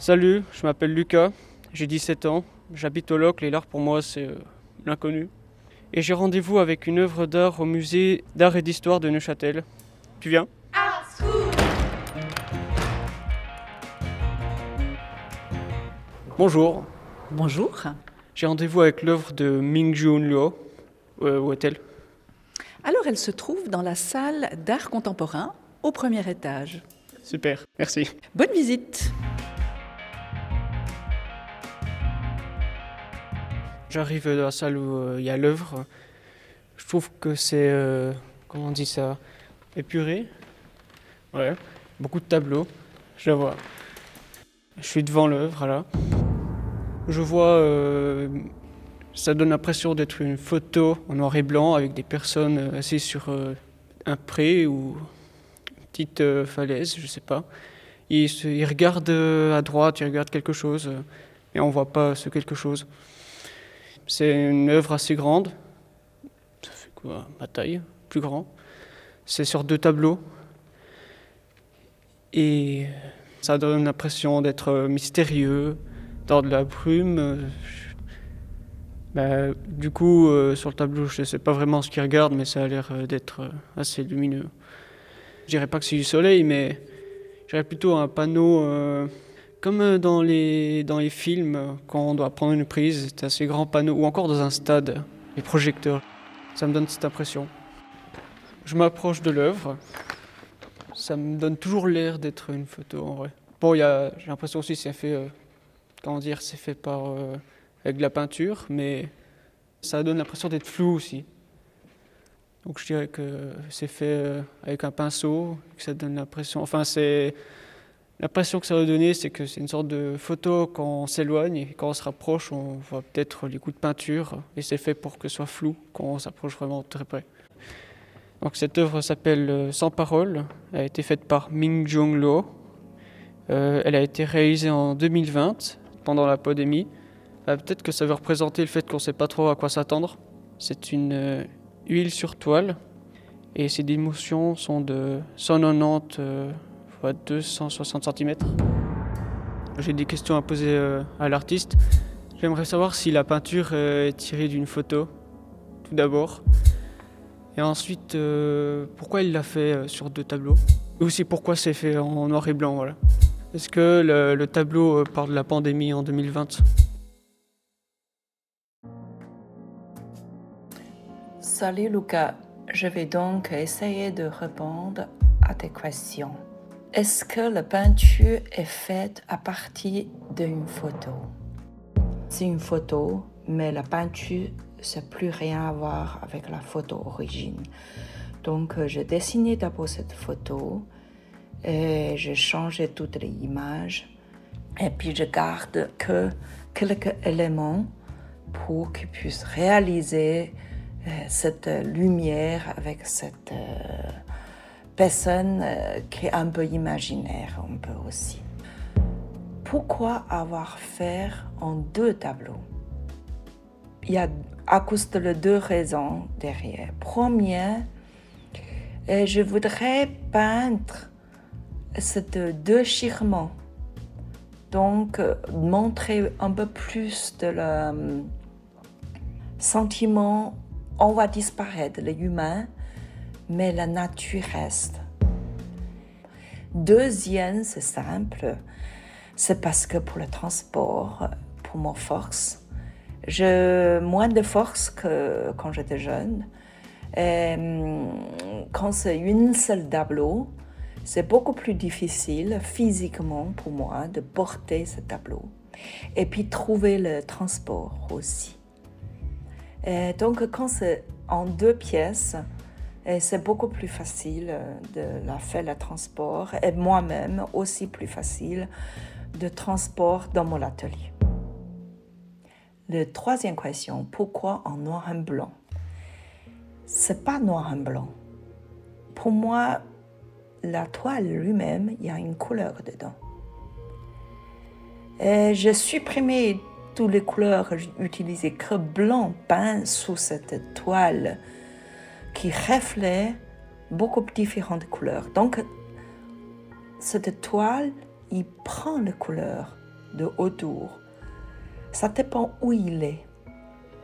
Salut, je m'appelle Lucas, j'ai 17 ans, j'habite au Locle et l'art pour moi c'est euh, l'inconnu. Et j'ai rendez-vous avec une œuvre d'art au musée d'art et d'histoire de Neuchâtel. Tu viens? Bonjour, Bonjour. j'ai rendez-vous avec l'œuvre de Ming Jun Luo. Euh, où est-elle? Alors, elle se trouve dans la salle d'art contemporain au premier étage. Super, merci. Bonne visite. J'arrive dans la salle où euh, il y a l'œuvre. Je trouve que c'est, euh, comment on dit ça, épuré. Ouais, beaucoup de tableaux. Je la vois. Je suis devant l'œuvre, là. Je vois, euh, ça donne l'impression d'être une photo en noir et blanc avec des personnes assises sur un pré ou une petite falaise, je sais pas. Ils, ils regardent à droite, ils regardent quelque chose, et on voit pas ce quelque chose. C'est une œuvre assez grande. Ça fait quoi Ma taille, plus grand. C'est sur deux tableaux. Et ça donne l'impression d'être euh, mystérieux, dans de la brume. bah, du coup, euh, sur le tableau, je ne sais pas vraiment ce qu'il regarde, mais ça a l'air euh, d'être assez lumineux. Je dirais pas que c'est du soleil, mais je dirais plutôt un panneau comme euh, dans les, dans les films, euh, quand on doit prendre une prise, c'est assez grand panneau, ou encore dans un stade, les projecteurs. Ça me donne cette impression. Je m'approche de l'œuvre. Ça me donne toujours l'air d'être une photo en vrai. Bon, j'ai l'impression aussi que c'est fait, euh, comment dire, c'est fait par, euh, avec de la peinture, mais ça donne l'impression d'être flou aussi. Donc je dirais que c'est fait avec un pinceau, que ça donne l'impression. Enfin, c'est l'impression que ça va donner, c'est que c'est une sorte de photo quand on s'éloigne et quand on se rapproche, on voit peut-être les coups de peinture et c'est fait pour que ce soit flou quand on s'approche vraiment très près. Donc cette œuvre s'appelle euh, Sans parole. Elle a été faite par Ming Jong Lo. Euh, elle a été réalisée en 2020 pendant la pandémie. Euh, Peut-être que ça veut représenter le fait qu'on ne sait pas trop à quoi s'attendre. C'est une huile sur toile et ses dimensions sont de 190 euh, x 260 cm. J'ai des questions à poser euh, à l'artiste. J'aimerais savoir si la peinture euh, est tirée d'une photo, tout d'abord. Et ensuite, euh, pourquoi il l'a fait sur deux tableaux? Et aussi pourquoi c'est fait en noir et blanc, voilà. Est-ce que le, le tableau parle de la pandémie en 2020 Salut Lucas, je vais donc essayer de répondre à tes questions. Est-ce que la peinture est faite à partir d'une photo? C'est une photo, mais la peinture, ça n'a plus rien à voir avec la photo origine. Donc, euh, j'ai dessiné d'abord cette photo et j'ai changé toutes les images. Et puis, je garde que quelques éléments pour qu'ils puissent réaliser euh, cette euh, lumière avec cette personne euh, qui est un peu imaginaire, un peu aussi. Pourquoi avoir fait en deux tableaux? Il y a à cause de deux raisons derrière. Première, euh, je voudrais peindre ces deux chirements. Donc, euh, montrer un peu plus de le sentiment, on va disparaître, les humains, mais la nature reste. Deuxième, c'est simple, c'est parce que pour le transport, pour mon force, j'ai moins de force que quand j'étais jeune. Hum, quand c'est une seule tableau, c'est beaucoup plus difficile physiquement pour moi de porter ce tableau. Et puis trouver le transport aussi. Et donc quand c'est en deux pièces, et c'est beaucoup plus facile de la faire le transport et moi-même aussi plus facile de transport dans mon atelier. La troisième question, pourquoi en noir et blanc? C'est pas noir et blanc. Pour moi, la toile lui-même, il y a une couleur dedans. Et j'ai supprimé toutes les couleurs, j'ai utilisé que blanc peint sous cette toile qui reflète beaucoup de différentes couleurs. Donc, cette toile, il prend les couleurs de autour. Ça dépend où il est,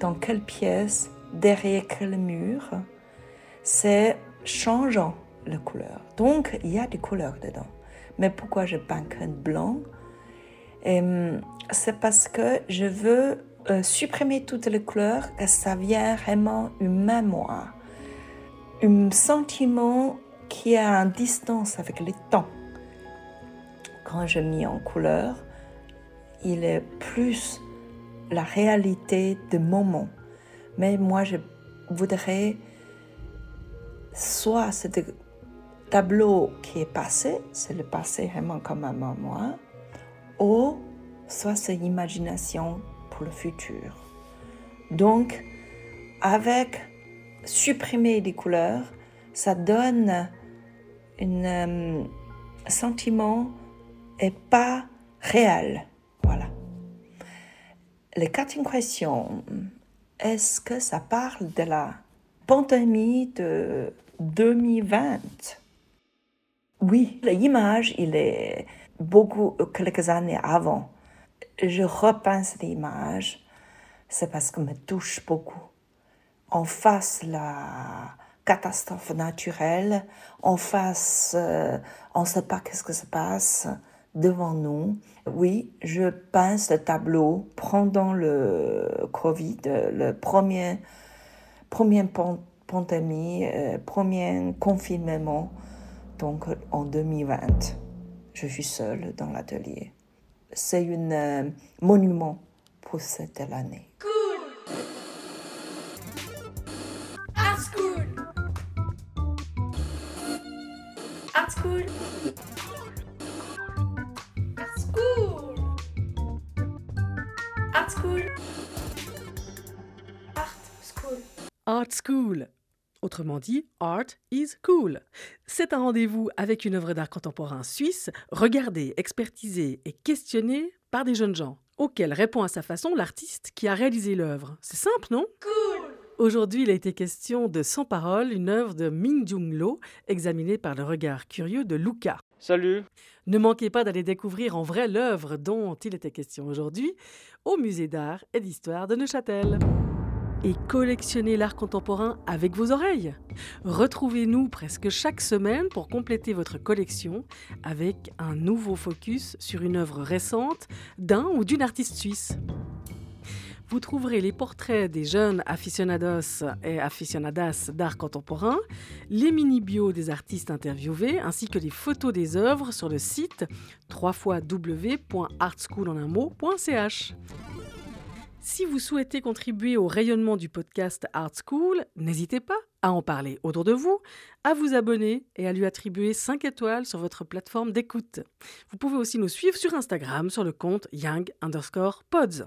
dans quelle pièce, derrière quel mur. C'est changeant la couleur. Donc, il y a des couleurs dedans. Mais pourquoi je peins que blanc? Hum, C'est parce que je veux euh, supprimer toutes les couleurs, que ça vient vraiment une mémoire, un sentiment qui est en distance avec le temps. Quand je mets en couleur, il est plus la réalité du moment. Mais moi, je voudrais soit ce tableau qui est passé, c'est le passé vraiment comme un mémoire, ou soit c'est l'imagination pour le futur. Donc, avec supprimer les couleurs, ça donne un euh, sentiment et pas réel. Voilà. Les quatre questions, est-ce que ça parle de la pandémie de 2020 Oui, l'image, il est beaucoup, quelques années avant. Je repense l'image, c'est parce que me touche beaucoup. En face la catastrophe naturelle, en face, euh, on ne sait pas qu'est-ce que se passe devant nous. Oui, je pense le tableau pendant le Covid, le premier, premier pandémie, euh, premier confinement, donc en 2020. Je suis seule dans l'atelier. C'est un euh, monument pour cette année. Art School. Autrement dit, Art is Cool. C'est un rendez-vous avec une œuvre d'art contemporain suisse, regardée, expertisée et questionnée par des jeunes gens, auxquels répond à sa façon l'artiste qui a réalisé l'œuvre. C'est simple, non? Cool Aujourd'hui, il a été question de Sans parole, une œuvre de Ming Jung Lo, examinée par le regard curieux de Luca. Salut Ne manquez pas d'aller découvrir en vrai l'œuvre dont il était question aujourd'hui au Musée d'art et d'histoire de Neuchâtel et collectionnez l'art contemporain avec vos oreilles. Retrouvez-nous presque chaque semaine pour compléter votre collection avec un nouveau focus sur une œuvre récente d'un ou d'une artiste suisse. Vous trouverez les portraits des jeunes aficionados et aficionadas d'art contemporain, les mini-bios des artistes interviewés, ainsi que les photos des œuvres sur le site www.artschoolonunmot.ch. Si vous souhaitez contribuer au rayonnement du podcast Art School, n'hésitez pas à en parler autour de vous, à vous abonner et à lui attribuer 5 étoiles sur votre plateforme d'écoute. Vous pouvez aussi nous suivre sur Instagram sur le compte young underscore pods.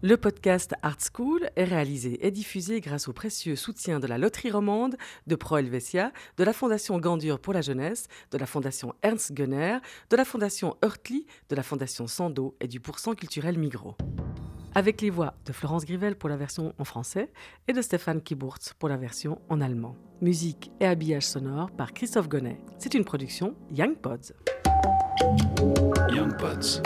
Le podcast Art School est réalisé et diffusé grâce au précieux soutien de la Loterie Romande, de Pro Helvetia, de la Fondation Gandur pour la jeunesse, de la Fondation Ernst Gunner, de la Fondation Hurtli, de la Fondation Sando et du Pourcent culturel Migros avec les voix de Florence Grivel pour la version en français et de Stéphane Kiburtz pour la version en allemand. Musique et habillage sonore par Christophe Gonnet. C'est une production Young Pods. Young Pods.